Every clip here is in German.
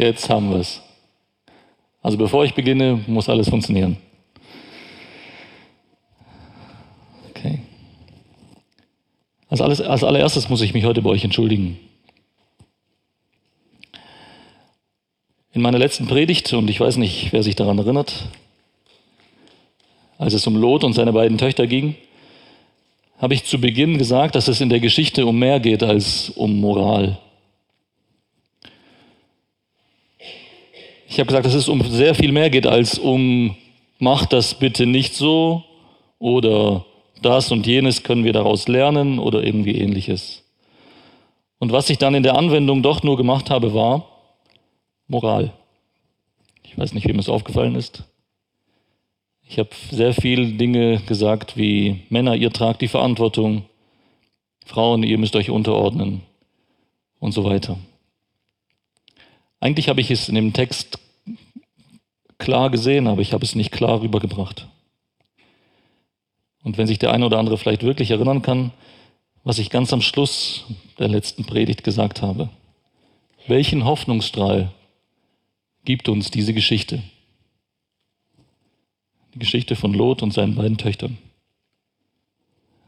Jetzt haben wir es. Also bevor ich beginne, muss alles funktionieren. Okay. Als, alles, als allererstes muss ich mich heute bei euch entschuldigen. In meiner letzten Predigt, und ich weiß nicht, wer sich daran erinnert, als es um Lot und seine beiden Töchter ging, habe ich zu Beginn gesagt, dass es in der Geschichte um mehr geht als um Moral. Ich habe gesagt, dass es um sehr viel mehr geht als um mach das bitte nicht so oder das und jenes können wir daraus lernen oder irgendwie ähnliches. Und was ich dann in der Anwendung doch nur gemacht habe, war Moral. Ich weiß nicht, wem es aufgefallen ist. Ich habe sehr viele Dinge gesagt wie Männer, ihr tragt die Verantwortung, Frauen, ihr müsst euch unterordnen und so weiter. Eigentlich habe ich es in dem Text klar gesehen, aber ich habe es nicht klar rübergebracht. Und wenn sich der eine oder andere vielleicht wirklich erinnern kann, was ich ganz am Schluss der letzten Predigt gesagt habe. Welchen Hoffnungsstrahl gibt uns diese Geschichte? Die Geschichte von Lot und seinen beiden Töchtern.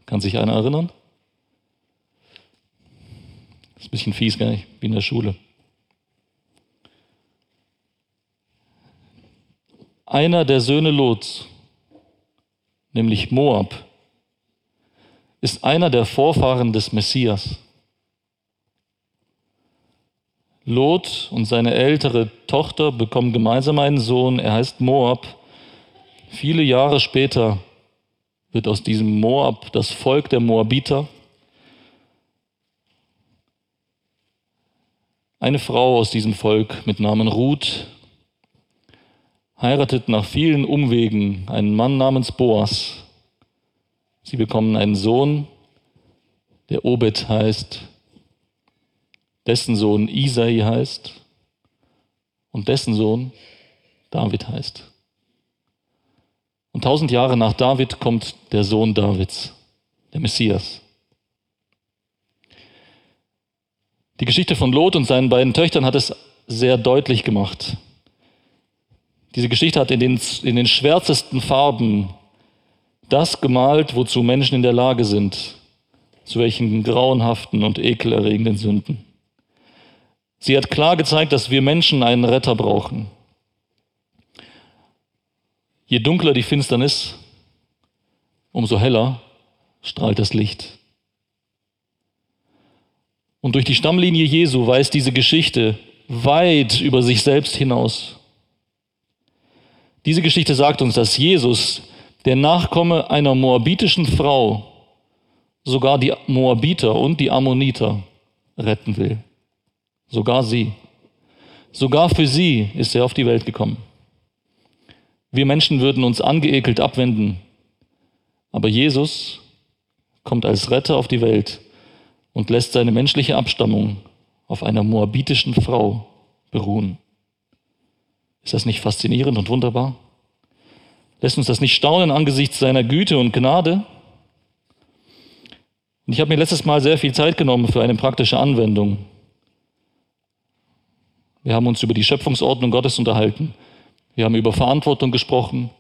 Kann sich einer erinnern? Das ist ein bisschen fies, gell? Ich in der Schule. Einer der Söhne Lots, nämlich Moab, ist einer der Vorfahren des Messias. Lot und seine ältere Tochter bekommen gemeinsam einen Sohn, er heißt Moab. Viele Jahre später wird aus diesem Moab das Volk der Moabiter. Eine Frau aus diesem Volk mit Namen Ruth heiratet nach vielen Umwegen einen Mann namens Boas. Sie bekommen einen Sohn, der Obed heißt, dessen Sohn Isai heißt und dessen Sohn David heißt. Und tausend Jahre nach David kommt der Sohn Davids, der Messias. Die Geschichte von Lot und seinen beiden Töchtern hat es sehr deutlich gemacht. Diese Geschichte hat in den, in den schwärzesten Farben das gemalt, wozu Menschen in der Lage sind, zu welchen grauenhaften und ekelerregenden Sünden. Sie hat klar gezeigt, dass wir Menschen einen Retter brauchen. Je dunkler die Finsternis, umso heller strahlt das Licht. Und durch die Stammlinie Jesu weist diese Geschichte weit über sich selbst hinaus. Diese Geschichte sagt uns, dass Jesus, der Nachkomme einer moabitischen Frau, sogar die Moabiter und die Ammoniter retten will. Sogar sie. Sogar für sie ist er auf die Welt gekommen. Wir Menschen würden uns angeekelt abwenden. Aber Jesus kommt als Retter auf die Welt und lässt seine menschliche Abstammung auf einer moabitischen Frau beruhen. Ist das nicht faszinierend und wunderbar? Lässt uns das nicht staunen angesichts seiner Güte und Gnade? Und ich habe mir letztes Mal sehr viel Zeit genommen für eine praktische Anwendung. Wir haben uns über die Schöpfungsordnung Gottes unterhalten. Wir haben über Verantwortung gesprochen.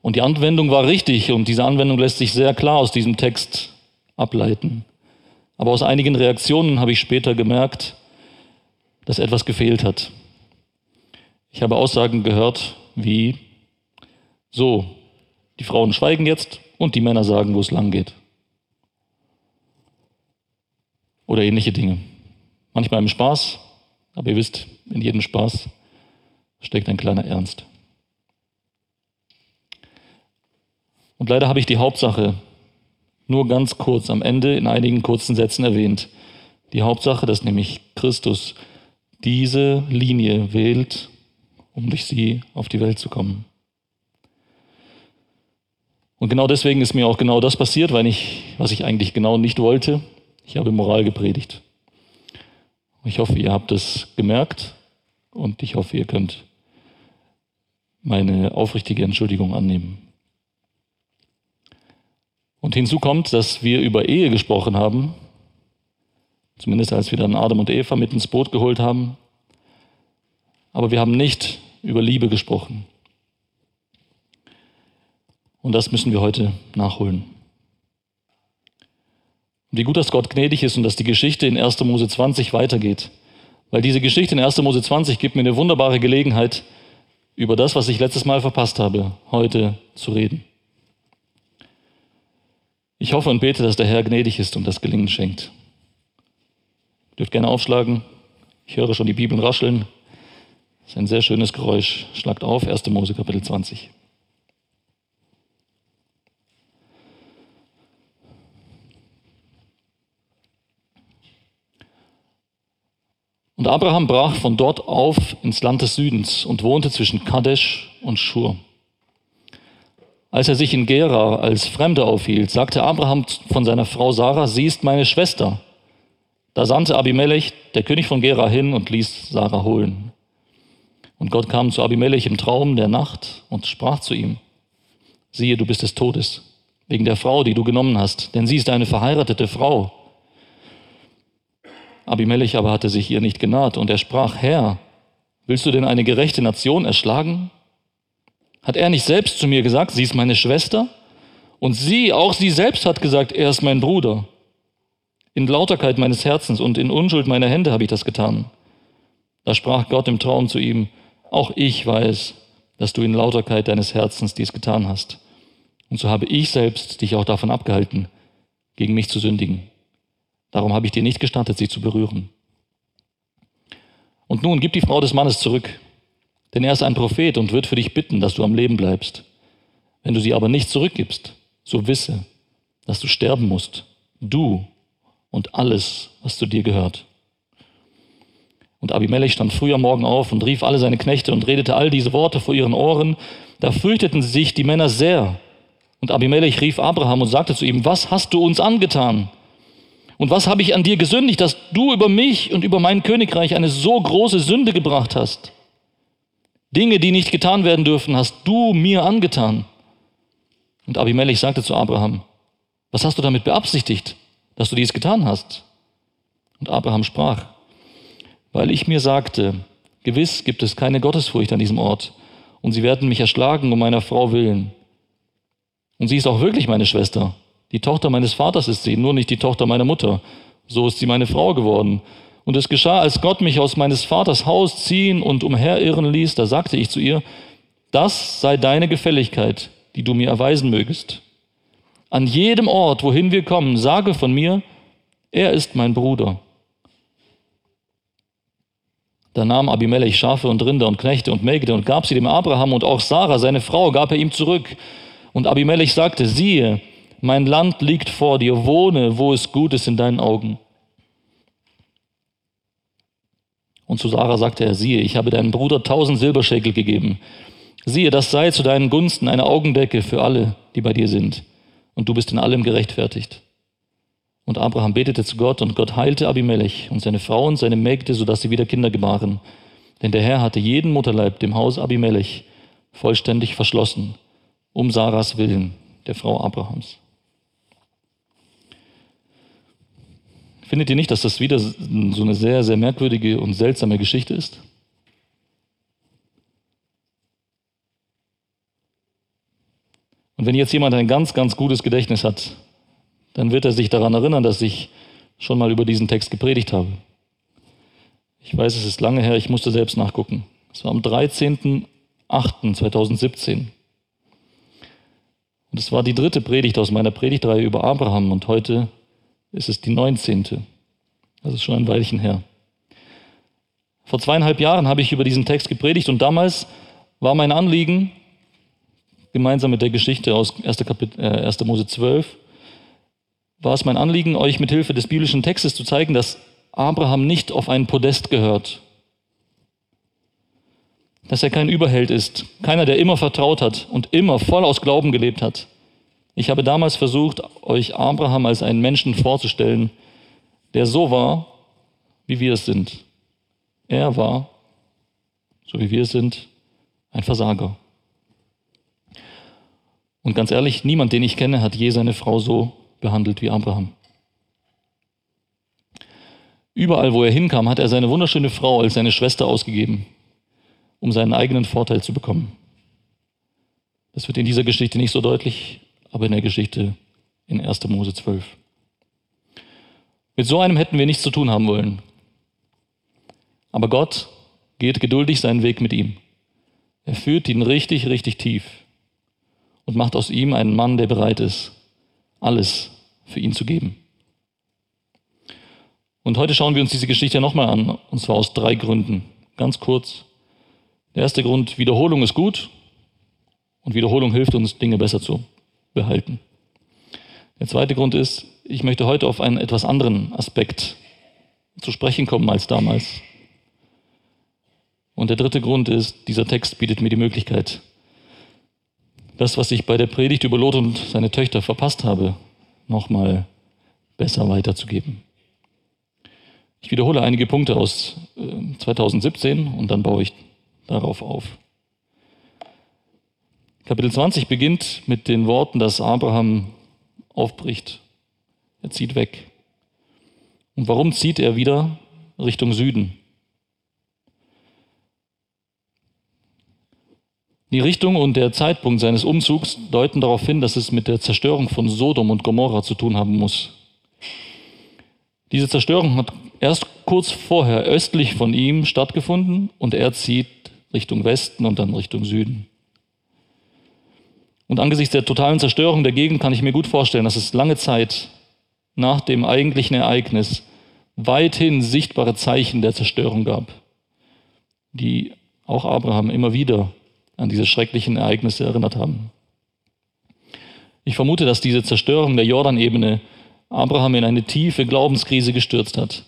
Und die Anwendung war richtig und diese Anwendung lässt sich sehr klar aus diesem Text ableiten. Aber aus einigen Reaktionen habe ich später gemerkt, dass etwas gefehlt hat. Ich habe Aussagen gehört wie, so, die Frauen schweigen jetzt und die Männer sagen, wo es lang geht. Oder ähnliche Dinge. Manchmal im Spaß, aber ihr wisst, in jedem Spaß steckt ein kleiner Ernst. Und leider habe ich die Hauptsache nur ganz kurz am Ende in einigen kurzen Sätzen erwähnt. Die Hauptsache, dass nämlich Christus diese Linie wählt, um durch sie auf die Welt zu kommen. Und genau deswegen ist mir auch genau das passiert, weil ich, was ich eigentlich genau nicht wollte. Ich habe Moral gepredigt. Ich hoffe, ihr habt es gemerkt und ich hoffe, ihr könnt meine aufrichtige Entschuldigung annehmen. Und hinzu kommt, dass wir über Ehe gesprochen haben, zumindest als wir dann Adam und Eva mit ins Boot geholt haben. aber wir haben nicht über Liebe gesprochen. Und das müssen wir heute nachholen. Wie gut, dass Gott gnädig ist und dass die Geschichte in 1. Mose 20 weitergeht. Weil diese Geschichte in 1. Mose 20 gibt mir eine wunderbare Gelegenheit, über das, was ich letztes Mal verpasst habe, heute zu reden. Ich hoffe und bete, dass der Herr gnädig ist und das Gelingen schenkt. Ihr dürft gerne aufschlagen. Ich höre schon die Bibeln rascheln. Das ist ein sehr schönes Geräusch. Schlagt auf, 1. Mose Kapitel 20. Und Abraham brach von dort auf ins Land des Südens und wohnte zwischen Kadesh und Schur. Als er sich in Gera als Fremder aufhielt, sagte Abraham von seiner Frau Sarah, sie ist meine Schwester. Da sandte Abimelech, der König von Gera, hin und ließ Sarah holen. Und Gott kam zu Abimelech im Traum der Nacht und sprach zu ihm, siehe, du bist des Todes, wegen der Frau, die du genommen hast, denn sie ist eine verheiratete Frau. Abimelech aber hatte sich ihr nicht genaht und er sprach, Herr, willst du denn eine gerechte Nation erschlagen? Hat er nicht selbst zu mir gesagt, sie ist meine Schwester? Und sie, auch sie selbst hat gesagt, er ist mein Bruder. In Lauterkeit meines Herzens und in Unschuld meiner Hände habe ich das getan. Da sprach Gott im Traum zu ihm, auch ich weiß, dass du in Lauterkeit deines Herzens dies getan hast. Und so habe ich selbst dich auch davon abgehalten, gegen mich zu sündigen. Darum habe ich dir nicht gestattet, sie zu berühren. Und nun gib die Frau des Mannes zurück, denn er ist ein Prophet und wird für dich bitten, dass du am Leben bleibst. Wenn du sie aber nicht zurückgibst, so wisse, dass du sterben musst, du und alles, was zu dir gehört. Und Abimelech stand früh am Morgen auf und rief alle seine Knechte und redete all diese Worte vor ihren Ohren. Da fürchteten sich die Männer sehr. Und Abimelech rief Abraham und sagte zu ihm, was hast du uns angetan? Und was habe ich an dir gesündigt, dass du über mich und über mein Königreich eine so große Sünde gebracht hast? Dinge, die nicht getan werden dürfen, hast du mir angetan. Und Abimelech sagte zu Abraham, was hast du damit beabsichtigt, dass du dies getan hast? Und Abraham sprach, weil ich mir sagte, gewiss gibt es keine Gottesfurcht an diesem Ort, und sie werden mich erschlagen um meiner Frau willen. Und sie ist auch wirklich meine Schwester. Die Tochter meines Vaters ist sie, nur nicht die Tochter meiner Mutter. So ist sie meine Frau geworden. Und es geschah, als Gott mich aus meines Vaters Haus ziehen und umherirren ließ, da sagte ich zu ihr, das sei deine Gefälligkeit, die du mir erweisen mögest. An jedem Ort, wohin wir kommen, sage von mir, er ist mein Bruder. Da nahm Abimelech Schafe und Rinder und Knechte und Mägde und gab sie dem Abraham und auch Sarah, seine Frau, gab er ihm zurück. Und Abimelech sagte, siehe, mein Land liegt vor dir, wohne, wo es gut ist in deinen Augen. Und zu Sarah sagte er, siehe, ich habe deinem Bruder tausend Silberschäkel gegeben. Siehe, das sei zu deinen Gunsten eine Augendecke für alle, die bei dir sind. Und du bist in allem gerechtfertigt. Und Abraham betete zu Gott, und Gott heilte Abimelech und seine Frau und seine Mägde, sodass sie wieder Kinder gebaren. Denn der Herr hatte jeden Mutterleib dem Haus Abimelech vollständig verschlossen, um Sarahs willen, der Frau Abrahams. Findet ihr nicht, dass das wieder so eine sehr, sehr merkwürdige und seltsame Geschichte ist? Und wenn jetzt jemand ein ganz, ganz gutes Gedächtnis hat, dann wird er sich daran erinnern, dass ich schon mal über diesen Text gepredigt habe. Ich weiß, es ist lange her, ich musste selbst nachgucken. Es war am 13.08.2017. Und es war die dritte Predigt aus meiner Predigtreihe über Abraham und heute ist es die 19. Das ist schon ein Weilchen her. Vor zweieinhalb Jahren habe ich über diesen Text gepredigt und damals war mein Anliegen, gemeinsam mit der Geschichte aus 1. Kapit äh, 1. Mose 12, war es mein Anliegen, euch mit Hilfe des biblischen Textes zu zeigen, dass Abraham nicht auf ein Podest gehört. Dass er kein Überheld ist, keiner, der immer vertraut hat und immer voll aus Glauben gelebt hat. Ich habe damals versucht, euch Abraham als einen Menschen vorzustellen, der so war, wie wir es sind. Er war, so wie wir es sind, ein Versager. Und ganz ehrlich, niemand, den ich kenne, hat je seine Frau so behandelt wie Abraham. Überall, wo er hinkam, hat er seine wunderschöne Frau als seine Schwester ausgegeben. um seinen eigenen Vorteil zu bekommen. Das wird in dieser Geschichte nicht so deutlich, aber in der Geschichte in 1. Mose 12. Mit so einem hätten wir nichts zu tun haben wollen. Aber Gott geht geduldig seinen Weg mit ihm. Er führt ihn richtig, richtig tief und macht aus ihm einen Mann, der bereit ist, alles für ihn zu geben. Und heute schauen wir uns diese Geschichte nochmal an, und zwar aus drei Gründen. Ganz kurz. Der erste Grund, Wiederholung ist gut und Wiederholung hilft uns, Dinge besser zu behalten. Der zweite Grund ist, ich möchte heute auf einen etwas anderen Aspekt zu sprechen kommen als damals. Und der dritte Grund ist, dieser Text bietet mir die Möglichkeit, das, was ich bei der Predigt über Lot und seine Töchter verpasst habe, nochmal besser weiterzugeben. Ich wiederhole einige Punkte aus 2017 äh, und dann baue ich darauf auf. Kapitel 20 beginnt mit den Worten, dass Abraham aufbricht. Er zieht weg. Und warum zieht er wieder Richtung Süden? Die Richtung und der Zeitpunkt seines Umzugs deuten darauf hin, dass es mit der Zerstörung von Sodom und Gomorra zu tun haben muss. Diese Zerstörung hat erst kurz vorher östlich von ihm stattgefunden und er zieht Richtung Westen und dann Richtung Süden. Und angesichts der totalen Zerstörung der Gegend kann ich mir gut vorstellen, dass es lange Zeit nach dem eigentlichen Ereignis weithin sichtbare Zeichen der Zerstörung gab, die auch Abraham immer wieder an diese schrecklichen Ereignisse erinnert haben. Ich vermute, dass diese Zerstörung der Jordanebene Abraham in eine tiefe Glaubenskrise gestürzt hat,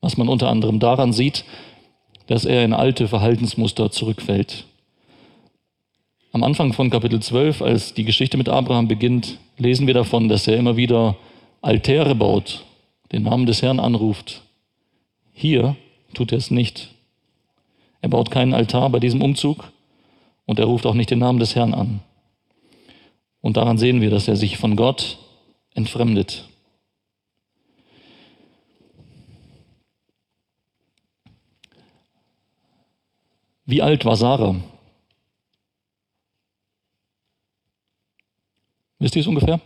was man unter anderem daran sieht, dass er in alte Verhaltensmuster zurückfällt. Am Anfang von Kapitel 12, als die Geschichte mit Abraham beginnt, lesen wir davon, dass er immer wieder Altäre baut, den Namen des Herrn anruft. Hier tut er es nicht. Er baut keinen Altar bei diesem Umzug, und er ruft auch nicht den Namen des Herrn an. Und daran sehen wir, dass er sich von Gott entfremdet. Wie alt war Sarah? Wisst ihr es ungefähr?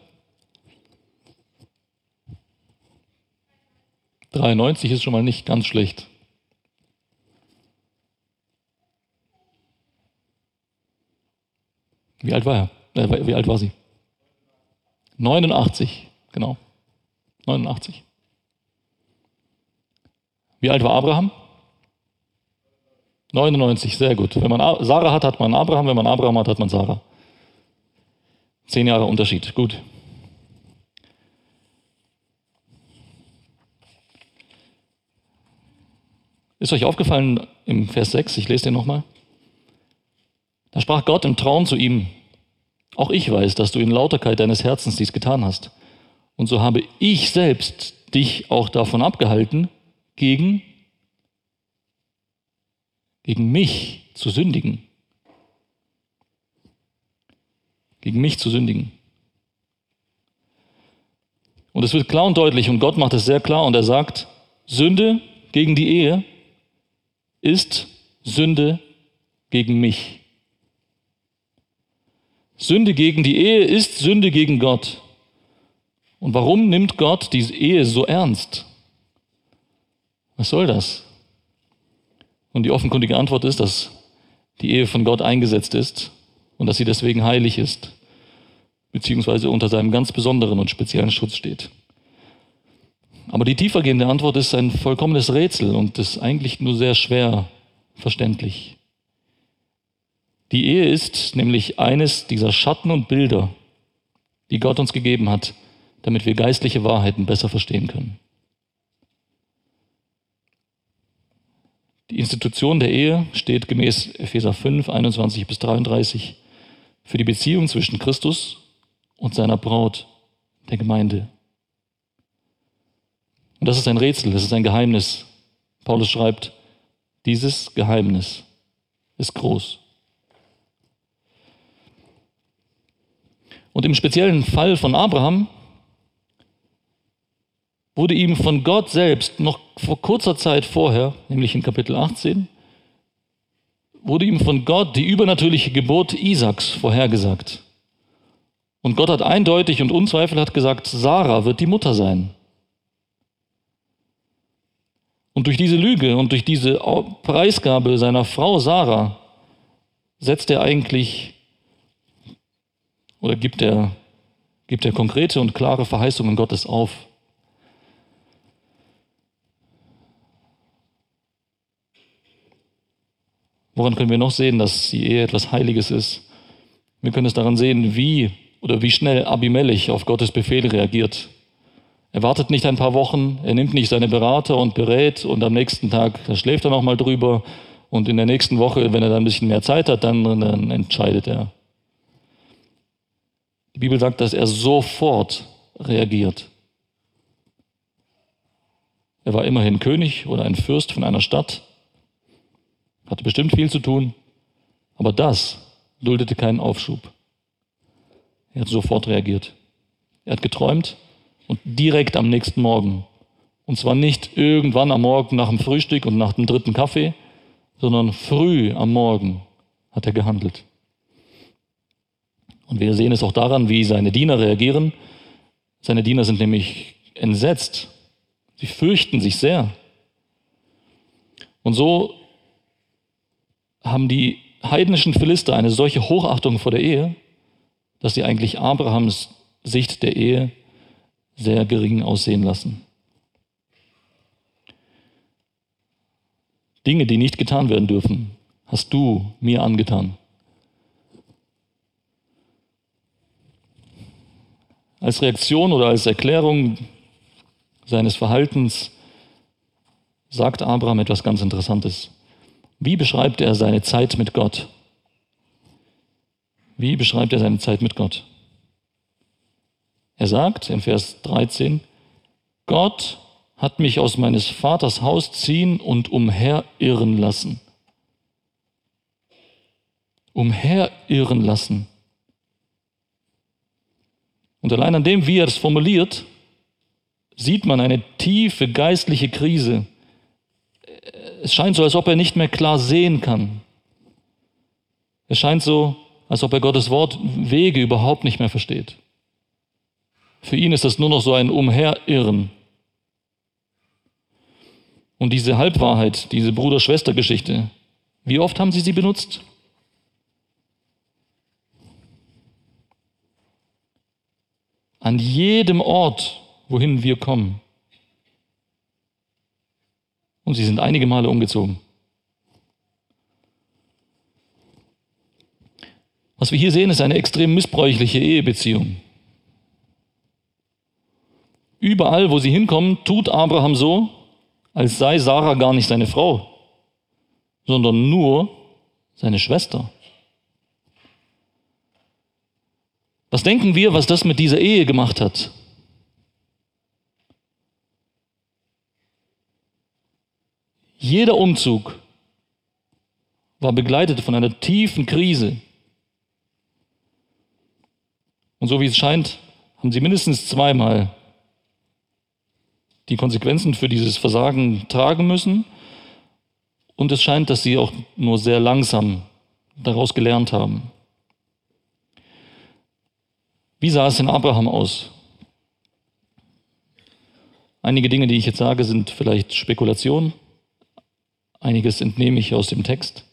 93 ist schon mal nicht ganz schlecht. Wie alt war er? Äh, wie alt war sie? 89, genau. 89. Wie alt war Abraham? 99, sehr gut. Wenn man Sarah hat, hat man Abraham. Wenn man Abraham hat, hat man Sarah. Zehn Jahre Unterschied. Gut. Ist euch aufgefallen im Vers 6, ich lese den nochmal. Da sprach Gott im Traum zu ihm, auch ich weiß, dass du in Lauterkeit deines Herzens dies getan hast. Und so habe ich selbst dich auch davon abgehalten, gegen, gegen mich zu sündigen. Gegen mich zu sündigen. Und es wird klar und deutlich, und Gott macht es sehr klar, und er sagt, Sünde gegen die Ehe ist Sünde gegen mich. Sünde gegen die Ehe ist Sünde gegen Gott. Und warum nimmt Gott diese Ehe so ernst? Was soll das? Und die offenkundige Antwort ist, dass die Ehe von Gott eingesetzt ist und dass sie deswegen heilig ist, beziehungsweise unter seinem ganz besonderen und speziellen Schutz steht. Aber die tiefergehende Antwort ist ein vollkommenes Rätsel und ist eigentlich nur sehr schwer verständlich. Die Ehe ist nämlich eines dieser Schatten und Bilder, die Gott uns gegeben hat, damit wir geistliche Wahrheiten besser verstehen können. Die Institution der Ehe steht gemäß Epheser 5, 21 bis 33 für die Beziehung zwischen Christus und seiner Braut, der Gemeinde. Und das ist ein Rätsel, das ist ein Geheimnis. Paulus schreibt, dieses Geheimnis ist groß. Und im speziellen Fall von Abraham wurde ihm von Gott selbst noch vor kurzer Zeit vorher, nämlich in Kapitel 18, wurde ihm von Gott die übernatürliche Geburt Isaaks vorhergesagt. Und Gott hat eindeutig und unzweifelhaft gesagt, Sarah wird die Mutter sein. Und durch diese Lüge und durch diese Preisgabe seiner Frau Sarah setzt er eigentlich oder gibt er, gibt er konkrete und klare Verheißungen Gottes auf. Woran können wir noch sehen, dass die Ehe etwas Heiliges ist? Wir können es daran sehen, wie oder wie schnell Abimelech auf Gottes Befehl reagiert. Er wartet nicht ein paar Wochen, er nimmt nicht seine Berater und berät und am nächsten Tag, schläft er nochmal drüber und in der nächsten Woche, wenn er dann ein bisschen mehr Zeit hat, dann, dann entscheidet er. Die Bibel sagt, dass er sofort reagiert. Er war immerhin König oder ein Fürst von einer Stadt, hatte bestimmt viel zu tun, aber das duldete keinen Aufschub. Er hat sofort reagiert. Er hat geträumt und direkt am nächsten Morgen. Und zwar nicht irgendwann am Morgen nach dem Frühstück und nach dem dritten Kaffee, sondern früh am Morgen hat er gehandelt. Und wir sehen es auch daran, wie seine Diener reagieren. Seine Diener sind nämlich entsetzt. Sie fürchten sich sehr. Und so haben die heidnischen Philister eine solche Hochachtung vor der Ehe, dass sie eigentlich Abrahams Sicht der Ehe sehr gering aussehen lassen. Dinge, die nicht getan werden dürfen, hast du mir angetan. Als Reaktion oder als Erklärung seines Verhaltens sagt Abraham etwas ganz Interessantes. Wie beschreibt er seine Zeit mit Gott? Wie beschreibt er seine Zeit mit Gott? Er sagt in Vers 13, Gott hat mich aus meines Vaters Haus ziehen und umherirren lassen. Umherirren lassen. Und allein an dem, wie er es formuliert, sieht man eine tiefe geistliche Krise. Es scheint so, als ob er nicht mehr klar sehen kann. Es scheint so, als ob er Gottes Wort Wege überhaupt nicht mehr versteht. Für ihn ist das nur noch so ein Umherirren. Und diese Halbwahrheit, diese Bruder-Schwester-Geschichte, wie oft haben Sie sie benutzt? An jedem Ort, wohin wir kommen. Und sie sind einige Male umgezogen. Was wir hier sehen, ist eine extrem missbräuchliche Ehebeziehung. Überall, wo sie hinkommen, tut Abraham so, als sei Sarah gar nicht seine Frau, sondern nur seine Schwester. Was denken wir, was das mit dieser Ehe gemacht hat? Jeder Umzug war begleitet von einer tiefen Krise. Und so wie es scheint, haben sie mindestens zweimal die Konsequenzen für dieses Versagen tragen müssen. Und es scheint, dass sie auch nur sehr langsam daraus gelernt haben. Wie sah es in Abraham aus? Einige Dinge, die ich jetzt sage, sind vielleicht Spekulation. Einiges entnehme ich aus dem Text.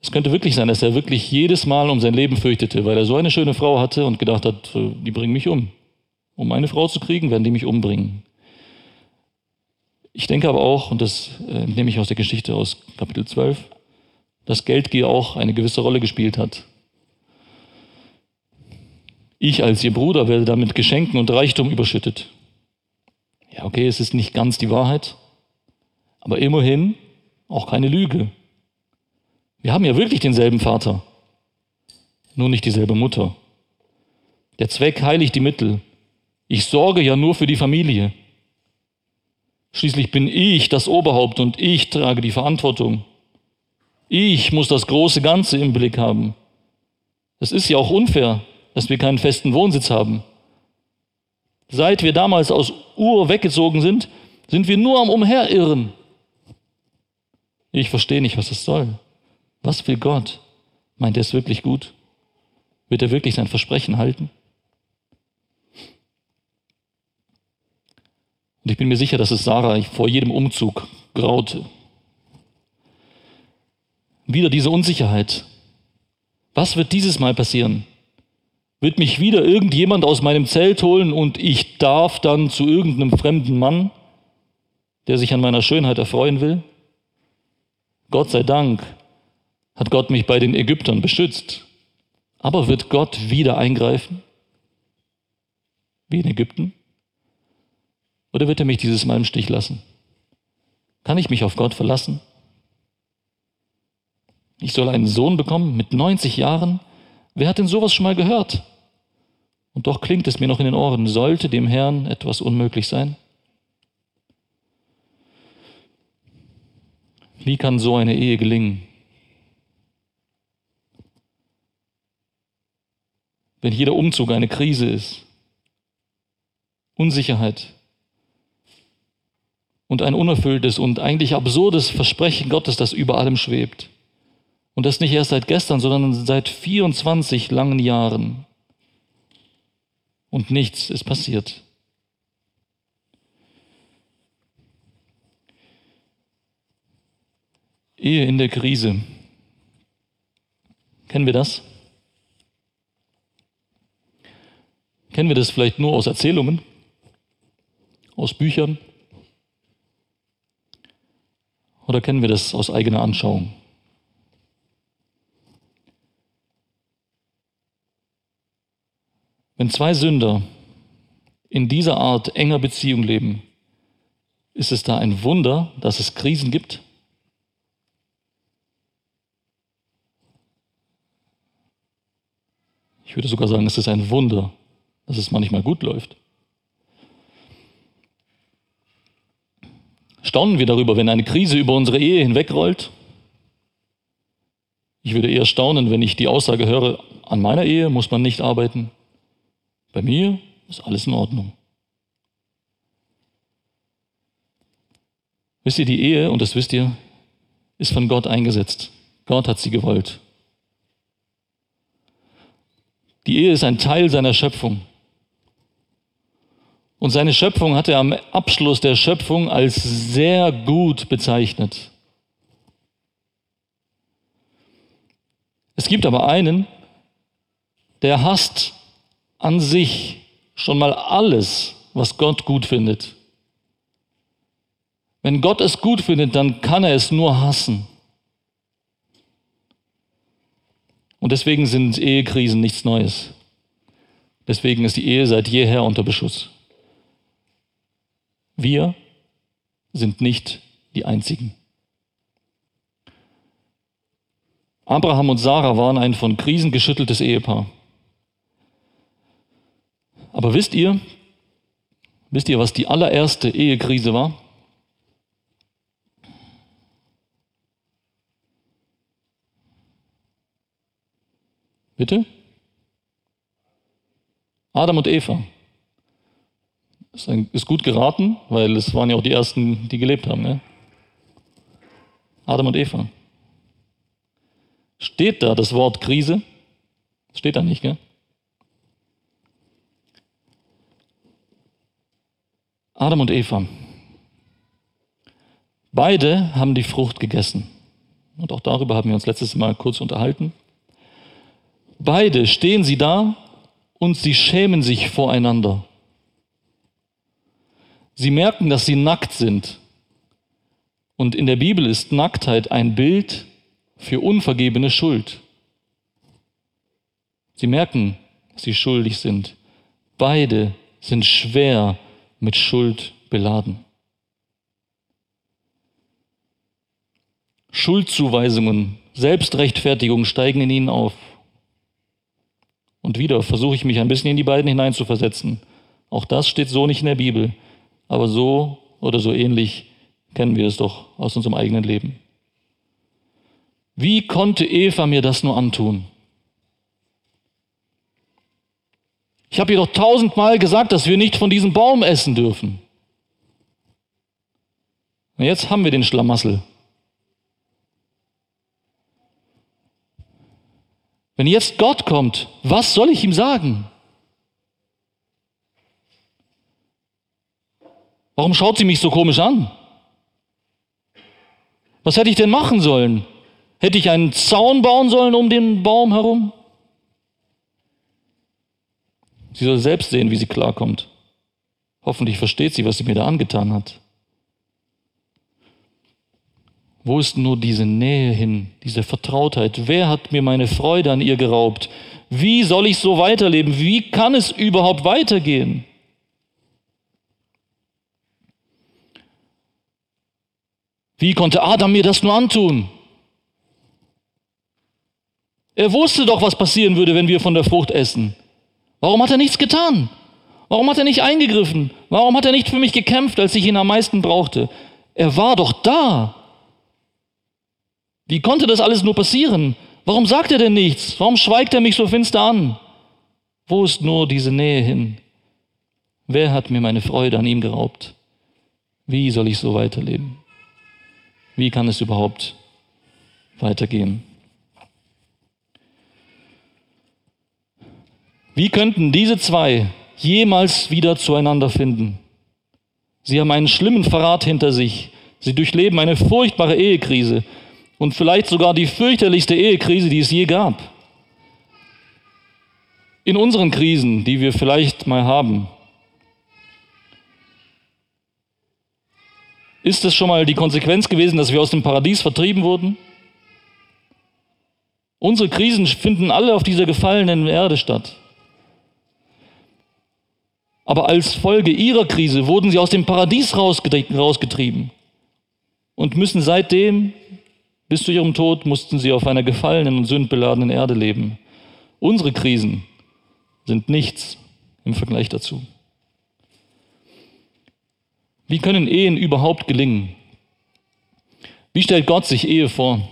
Es könnte wirklich sein, dass er wirklich jedes Mal um sein Leben fürchtete, weil er so eine schöne Frau hatte und gedacht hat, äh, die bringen mich um. Um eine Frau zu kriegen, werden die mich umbringen. Ich denke aber auch, und das äh, nehme ich aus der Geschichte aus Kapitel 12, dass Geldgier auch eine gewisse Rolle gespielt hat. Ich als ihr Bruder werde damit Geschenken und Reichtum überschüttet. Ja, okay, es ist nicht ganz die Wahrheit, aber immerhin auch keine Lüge. Wir haben ja wirklich denselben Vater, nur nicht dieselbe Mutter. Der Zweck heiligt die Mittel. Ich sorge ja nur für die Familie. Schließlich bin ich das Oberhaupt und ich trage die Verantwortung. Ich muss das große Ganze im Blick haben. Es ist ja auch unfair, dass wir keinen festen Wohnsitz haben. Seit wir damals aus Ur weggezogen sind, sind wir nur am Umherirren. Ich verstehe nicht, was es soll. Was will Gott? Meint er es wirklich gut? Wird er wirklich sein Versprechen halten? Und ich bin mir sicher, dass es Sarah vor jedem Umzug graute. Wieder diese Unsicherheit. Was wird dieses Mal passieren? Wird mich wieder irgendjemand aus meinem Zelt holen und ich darf dann zu irgendeinem fremden Mann, der sich an meiner Schönheit erfreuen will? Gott sei Dank hat Gott mich bei den Ägyptern beschützt. Aber wird Gott wieder eingreifen? Wie in Ägypten? Oder wird er mich dieses Mal im Stich lassen? Kann ich mich auf Gott verlassen? Ich soll einen Sohn bekommen mit 90 Jahren? Wer hat denn sowas schon mal gehört? Und doch klingt es mir noch in den Ohren, sollte dem Herrn etwas unmöglich sein? Wie kann so eine Ehe gelingen? Wenn jeder Umzug eine Krise ist, Unsicherheit und ein unerfülltes und eigentlich absurdes Versprechen Gottes, das über allem schwebt. Und das nicht erst seit gestern, sondern seit 24 langen Jahren. Und nichts ist passiert. Ehe in der Krise. Kennen wir das? Kennen wir das vielleicht nur aus Erzählungen, aus Büchern? Oder kennen wir das aus eigener Anschauung? Wenn zwei Sünder in dieser Art enger Beziehung leben, ist es da ein Wunder, dass es Krisen gibt? Ich würde sogar sagen, es ist ein Wunder, dass es manchmal gut läuft. Staunen wir darüber, wenn eine Krise über unsere Ehe hinwegrollt? Ich würde eher staunen, wenn ich die Aussage höre, an meiner Ehe muss man nicht arbeiten. Bei mir ist alles in Ordnung. Wisst ihr, die Ehe, und das wisst ihr, ist von Gott eingesetzt. Gott hat sie gewollt. Die Ehe ist ein Teil seiner Schöpfung. Und seine Schöpfung hat er am Abschluss der Schöpfung als sehr gut bezeichnet. Es gibt aber einen, der hasst an sich schon mal alles, was Gott gut findet. Wenn Gott es gut findet, dann kann er es nur hassen. Und deswegen sind Ehekrisen nichts Neues. Deswegen ist die Ehe seit jeher unter Beschuss. Wir sind nicht die Einzigen. Abraham und Sarah waren ein von Krisen geschütteltes Ehepaar. Aber wisst ihr, wisst ihr, was die allererste Ehekrise war? Bitte? Adam und Eva. Ist, ein, ist gut geraten, weil es waren ja auch die ersten, die gelebt haben. Ne? Adam und Eva. Steht da das Wort Krise? Steht da nicht, gell? Adam und Eva. Beide haben die Frucht gegessen. Und auch darüber haben wir uns letztes Mal kurz unterhalten. Beide stehen sie da und sie schämen sich voreinander. Sie merken, dass sie nackt sind. Und in der Bibel ist Nacktheit ein Bild für unvergebene Schuld. Sie merken, dass sie schuldig sind. Beide sind schwer mit Schuld beladen. Schuldzuweisungen, Selbstrechtfertigung steigen in ihnen auf. Und wieder versuche ich mich ein bisschen in die beiden hineinzuversetzen. Auch das steht so nicht in der Bibel. Aber so oder so ähnlich kennen wir es doch aus unserem eigenen Leben. Wie konnte Eva mir das nur antun? Ich habe jedoch tausendmal gesagt, dass wir nicht von diesem Baum essen dürfen. Und jetzt haben wir den Schlamassel. Wenn jetzt Gott kommt, was soll ich ihm sagen? Warum schaut sie mich so komisch an? Was hätte ich denn machen sollen? Hätte ich einen Zaun bauen sollen um den Baum herum? Sie soll selbst sehen, wie sie klarkommt. Hoffentlich versteht sie, was sie mir da angetan hat. Wo ist nur diese Nähe hin, diese Vertrautheit? Wer hat mir meine Freude an ihr geraubt? Wie soll ich so weiterleben? Wie kann es überhaupt weitergehen? Wie konnte Adam mir das nur antun? Er wusste doch, was passieren würde, wenn wir von der Frucht essen. Warum hat er nichts getan? Warum hat er nicht eingegriffen? Warum hat er nicht für mich gekämpft, als ich ihn am meisten brauchte? Er war doch da. Wie konnte das alles nur passieren? Warum sagt er denn nichts? Warum schweigt er mich so finster an? Wo ist nur diese Nähe hin? Wer hat mir meine Freude an ihm geraubt? Wie soll ich so weiterleben? Wie kann es überhaupt weitergehen? Wie könnten diese zwei jemals wieder zueinander finden? Sie haben einen schlimmen Verrat hinter sich. Sie durchleben eine furchtbare Ehekrise und vielleicht sogar die fürchterlichste Ehekrise, die es je gab. In unseren Krisen, die wir vielleicht mal haben, ist es schon mal die Konsequenz gewesen, dass wir aus dem Paradies vertrieben wurden? Unsere Krisen finden alle auf dieser gefallenen Erde statt. Aber als Folge ihrer Krise wurden sie aus dem Paradies rausgetrieben und müssen seitdem, bis zu ihrem Tod, mussten sie auf einer gefallenen und sündbeladenen Erde leben. Unsere Krisen sind nichts im Vergleich dazu. Wie können Ehen überhaupt gelingen? Wie stellt Gott sich Ehe vor?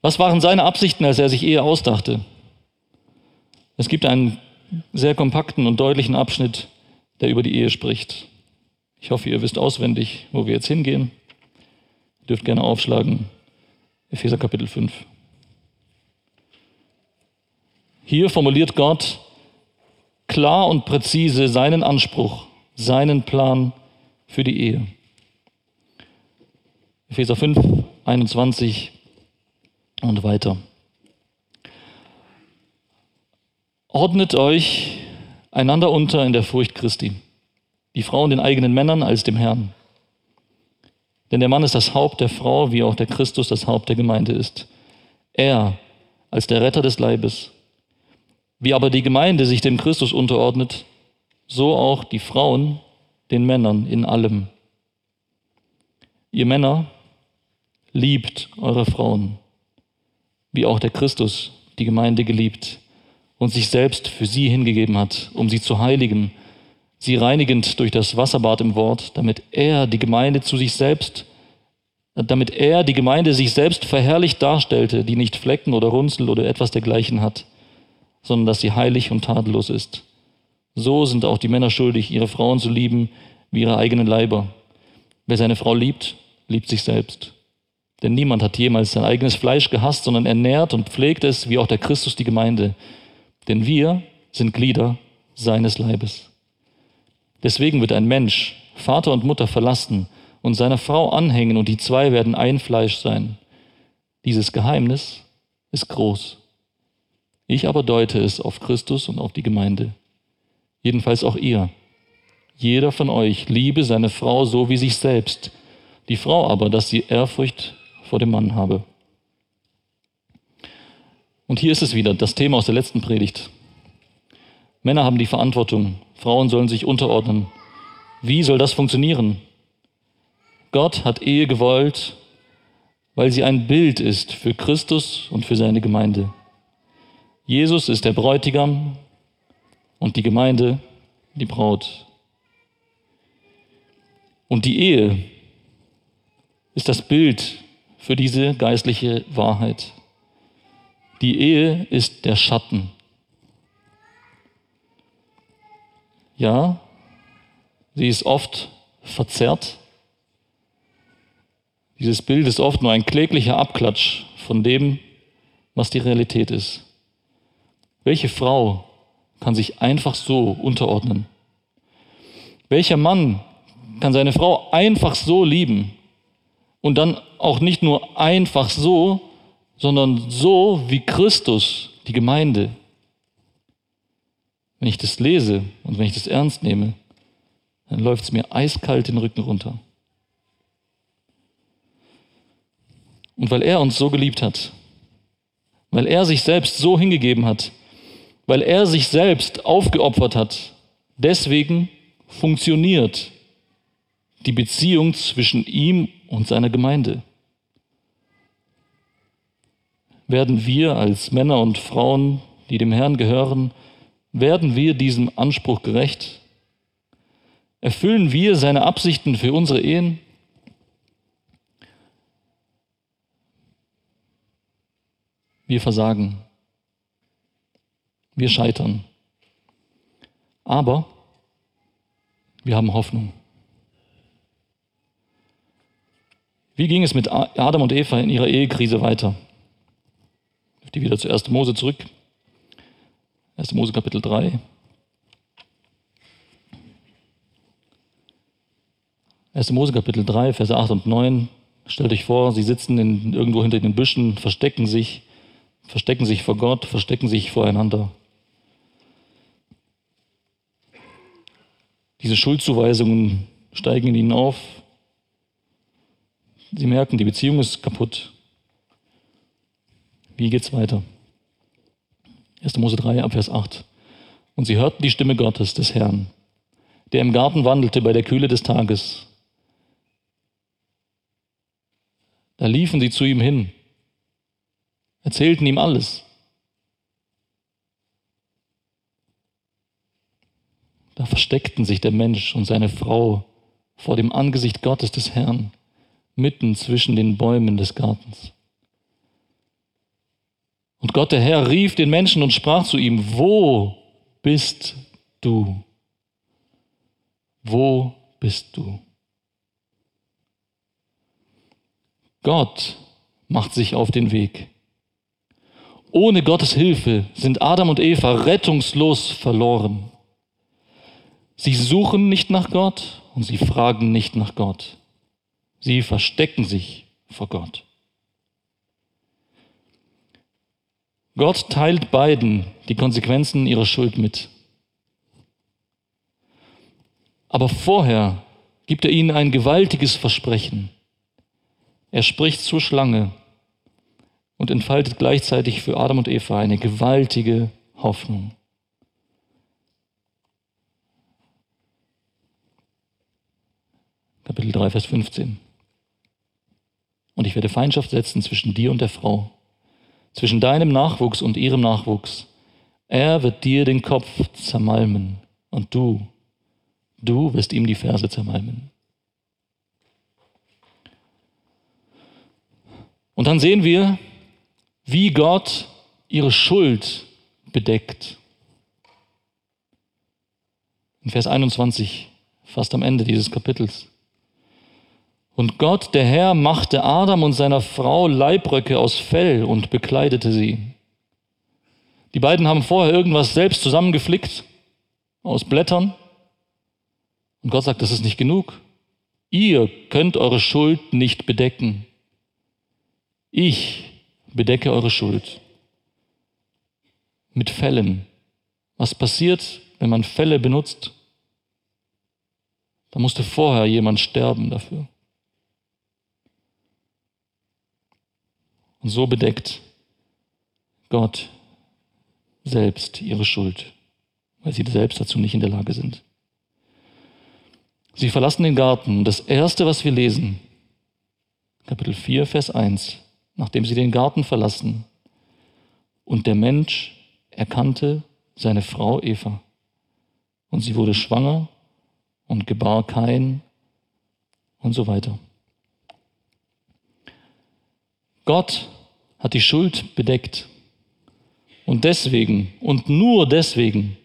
Was waren seine Absichten, als er sich Ehe ausdachte? Es gibt einen sehr kompakten und deutlichen Abschnitt, der über die Ehe spricht. Ich hoffe, ihr wisst auswendig, wo wir jetzt hingehen. Ihr dürft gerne aufschlagen. Epheser Kapitel 5. Hier formuliert Gott klar und präzise seinen Anspruch, seinen Plan für die Ehe. Epheser 5, 21 und weiter. Ordnet euch einander unter in der Furcht Christi, die Frauen den eigenen Männern als dem Herrn. Denn der Mann ist das Haupt der Frau, wie auch der Christus das Haupt der Gemeinde ist. Er als der Retter des Leibes. Wie aber die Gemeinde sich dem Christus unterordnet, so auch die Frauen den Männern in allem. Ihr Männer, liebt eure Frauen, wie auch der Christus die Gemeinde geliebt und sich selbst für sie hingegeben hat, um sie zu heiligen, sie reinigend durch das Wasserbad im Wort, damit er die Gemeinde zu sich selbst, damit er die Gemeinde sich selbst verherrlicht darstellte, die nicht Flecken oder Runzel oder etwas dergleichen hat, sondern dass sie heilig und tadellos ist. So sind auch die Männer schuldig, ihre Frauen zu lieben wie ihre eigenen Leiber. Wer seine Frau liebt, liebt sich selbst. Denn niemand hat jemals sein eigenes Fleisch gehasst, sondern ernährt und pflegt es, wie auch der Christus die Gemeinde denn wir sind Glieder seines Leibes. Deswegen wird ein Mensch Vater und Mutter verlassen und seiner Frau anhängen und die zwei werden ein Fleisch sein. Dieses Geheimnis ist groß. Ich aber deute es auf Christus und auf die Gemeinde. Jedenfalls auch ihr. Jeder von euch liebe seine Frau so wie sich selbst, die Frau aber, dass sie Ehrfurcht vor dem Mann habe. Und hier ist es wieder, das Thema aus der letzten Predigt. Männer haben die Verantwortung, Frauen sollen sich unterordnen. Wie soll das funktionieren? Gott hat Ehe gewollt, weil sie ein Bild ist für Christus und für seine Gemeinde. Jesus ist der Bräutigam und die Gemeinde die Braut. Und die Ehe ist das Bild für diese geistliche Wahrheit. Die Ehe ist der Schatten. Ja, sie ist oft verzerrt. Dieses Bild ist oft nur ein kläglicher Abklatsch von dem, was die Realität ist. Welche Frau kann sich einfach so unterordnen? Welcher Mann kann seine Frau einfach so lieben und dann auch nicht nur einfach so, sondern so wie Christus die Gemeinde? Wenn ich das lese und wenn ich das ernst nehme, dann läuft es mir eiskalt den Rücken runter. Und weil er uns so geliebt hat, weil er sich selbst so hingegeben hat, weil er sich selbst aufgeopfert hat, deswegen funktioniert die Beziehung zwischen ihm und seiner Gemeinde. Werden wir als Männer und Frauen, die dem Herrn gehören, werden wir diesem Anspruch gerecht? Erfüllen wir seine Absichten für unsere Ehen? Wir versagen. Wir scheitern. Aber wir haben Hoffnung. Wie ging es mit Adam und Eva in ihrer Ehekrise weiter? Die wieder zu 1. Mose zurück. 1. Mose Kapitel 3. 1. Mose Kapitel 3, Verse 8 und 9. Stellt euch vor, sie sitzen in, irgendwo hinter den Büschen, verstecken sich, verstecken sich vor Gott, verstecken sich voreinander. Diese Schuldzuweisungen steigen in ihnen auf. Sie merken, die Beziehung ist kaputt. Wie geht's weiter? 1. Mose 3, Abvers 8. Und sie hörten die Stimme Gottes, des Herrn, der im Garten wandelte bei der Kühle des Tages. Da liefen sie zu ihm hin, erzählten ihm alles. Da versteckten sich der Mensch und seine Frau vor dem Angesicht Gottes des Herrn, mitten zwischen den Bäumen des Gartens. Und Gott der Herr rief den Menschen und sprach zu ihm, wo bist du? Wo bist du? Gott macht sich auf den Weg. Ohne Gottes Hilfe sind Adam und Eva rettungslos verloren. Sie suchen nicht nach Gott und sie fragen nicht nach Gott. Sie verstecken sich vor Gott. Gott teilt beiden die Konsequenzen ihrer Schuld mit. Aber vorher gibt er ihnen ein gewaltiges Versprechen. Er spricht zur Schlange und entfaltet gleichzeitig für Adam und Eva eine gewaltige Hoffnung. Kapitel 3, Vers 15. Und ich werde Feindschaft setzen zwischen dir und der Frau, zwischen deinem Nachwuchs und ihrem Nachwuchs. Er wird dir den Kopf zermalmen und du, du wirst ihm die Ferse zermalmen. Und dann sehen wir, wie Gott ihre Schuld bedeckt. In Vers 21, fast am Ende dieses Kapitels. Und Gott, der Herr, machte Adam und seiner Frau Leibröcke aus Fell und bekleidete sie. Die beiden haben vorher irgendwas selbst zusammengeflickt aus Blättern. Und Gott sagt, das ist nicht genug. Ihr könnt eure Schuld nicht bedecken. Ich bedecke eure Schuld. Mit Fellen. Was passiert, wenn man Felle benutzt? Da musste vorher jemand sterben dafür. Und so bedeckt Gott selbst ihre Schuld, weil sie selbst dazu nicht in der Lage sind. Sie verlassen den Garten das Erste, was wir lesen, Kapitel 4, Vers 1, nachdem sie den Garten verlassen, und der Mensch erkannte seine Frau Eva, und sie wurde schwanger und gebar kein und so weiter. Gott hat die Schuld bedeckt. Und deswegen und nur deswegen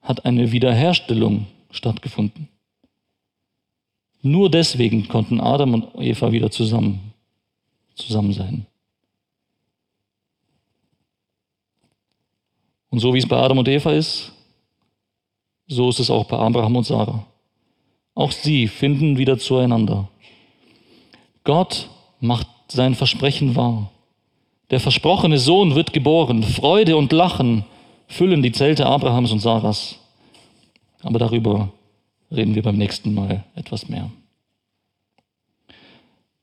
hat eine Wiederherstellung stattgefunden. Nur deswegen konnten Adam und Eva wieder zusammen, zusammen sein. Und so wie es bei Adam und Eva ist, so ist es auch bei Abraham und Sarah. Auch sie finden wieder zueinander. Gott macht sein Versprechen wahr. Der versprochene Sohn wird geboren. Freude und Lachen füllen die Zelte Abrahams und Sarahs. Aber darüber reden wir beim nächsten Mal etwas mehr.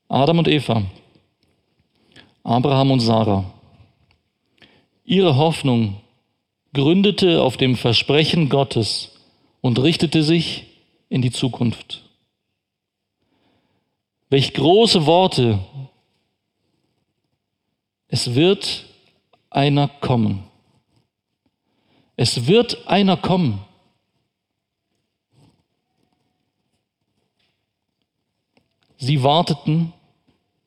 Adam und Eva, Abraham und Sarah. Ihre Hoffnung gründete auf dem Versprechen Gottes und richtete sich in die Zukunft. Welch große Worte. Es wird einer kommen. Es wird einer kommen. Sie warteten,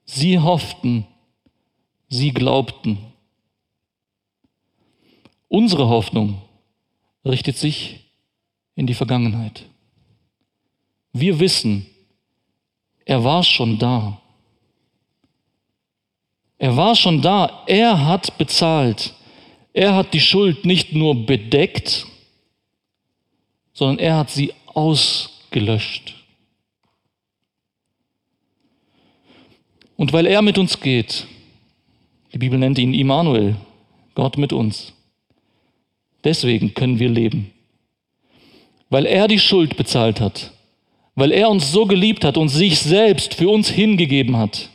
sie hofften, sie glaubten. Unsere Hoffnung richtet sich in die Vergangenheit. Wir wissen, er war schon da. Er war schon da. Er hat bezahlt. Er hat die Schuld nicht nur bedeckt, sondern er hat sie ausgelöscht. Und weil er mit uns geht, die Bibel nennt ihn Immanuel, Gott mit uns, deswegen können wir leben. Weil er die Schuld bezahlt hat, weil er uns so geliebt hat und sich selbst für uns hingegeben hat,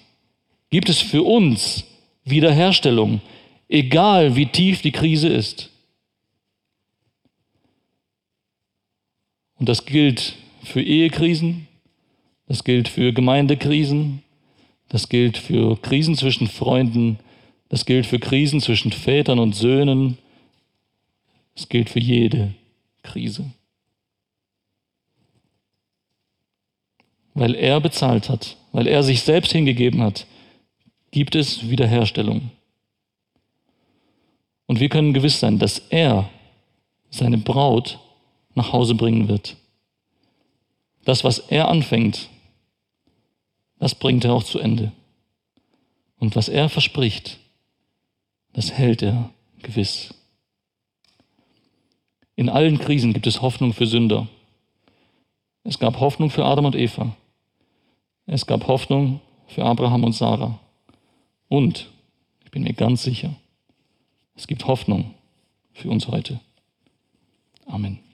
gibt es für uns Wiederherstellung, egal wie tief die Krise ist. Und das gilt für Ehekrisen, das gilt für Gemeindekrisen, das gilt für Krisen zwischen Freunden, das gilt für Krisen zwischen Vätern und Söhnen, das gilt für jede Krise. Weil er bezahlt hat, weil er sich selbst hingegeben hat, gibt es Wiederherstellung. Und wir können gewiss sein, dass er seine Braut nach Hause bringen wird. Das, was er anfängt, das bringt er auch zu Ende. Und was er verspricht, das hält er gewiss. In allen Krisen gibt es Hoffnung für Sünder. Es gab Hoffnung für Adam und Eva. Es gab Hoffnung für Abraham und Sarah. Und, ich bin mir ganz sicher, es gibt Hoffnung für uns heute. Amen.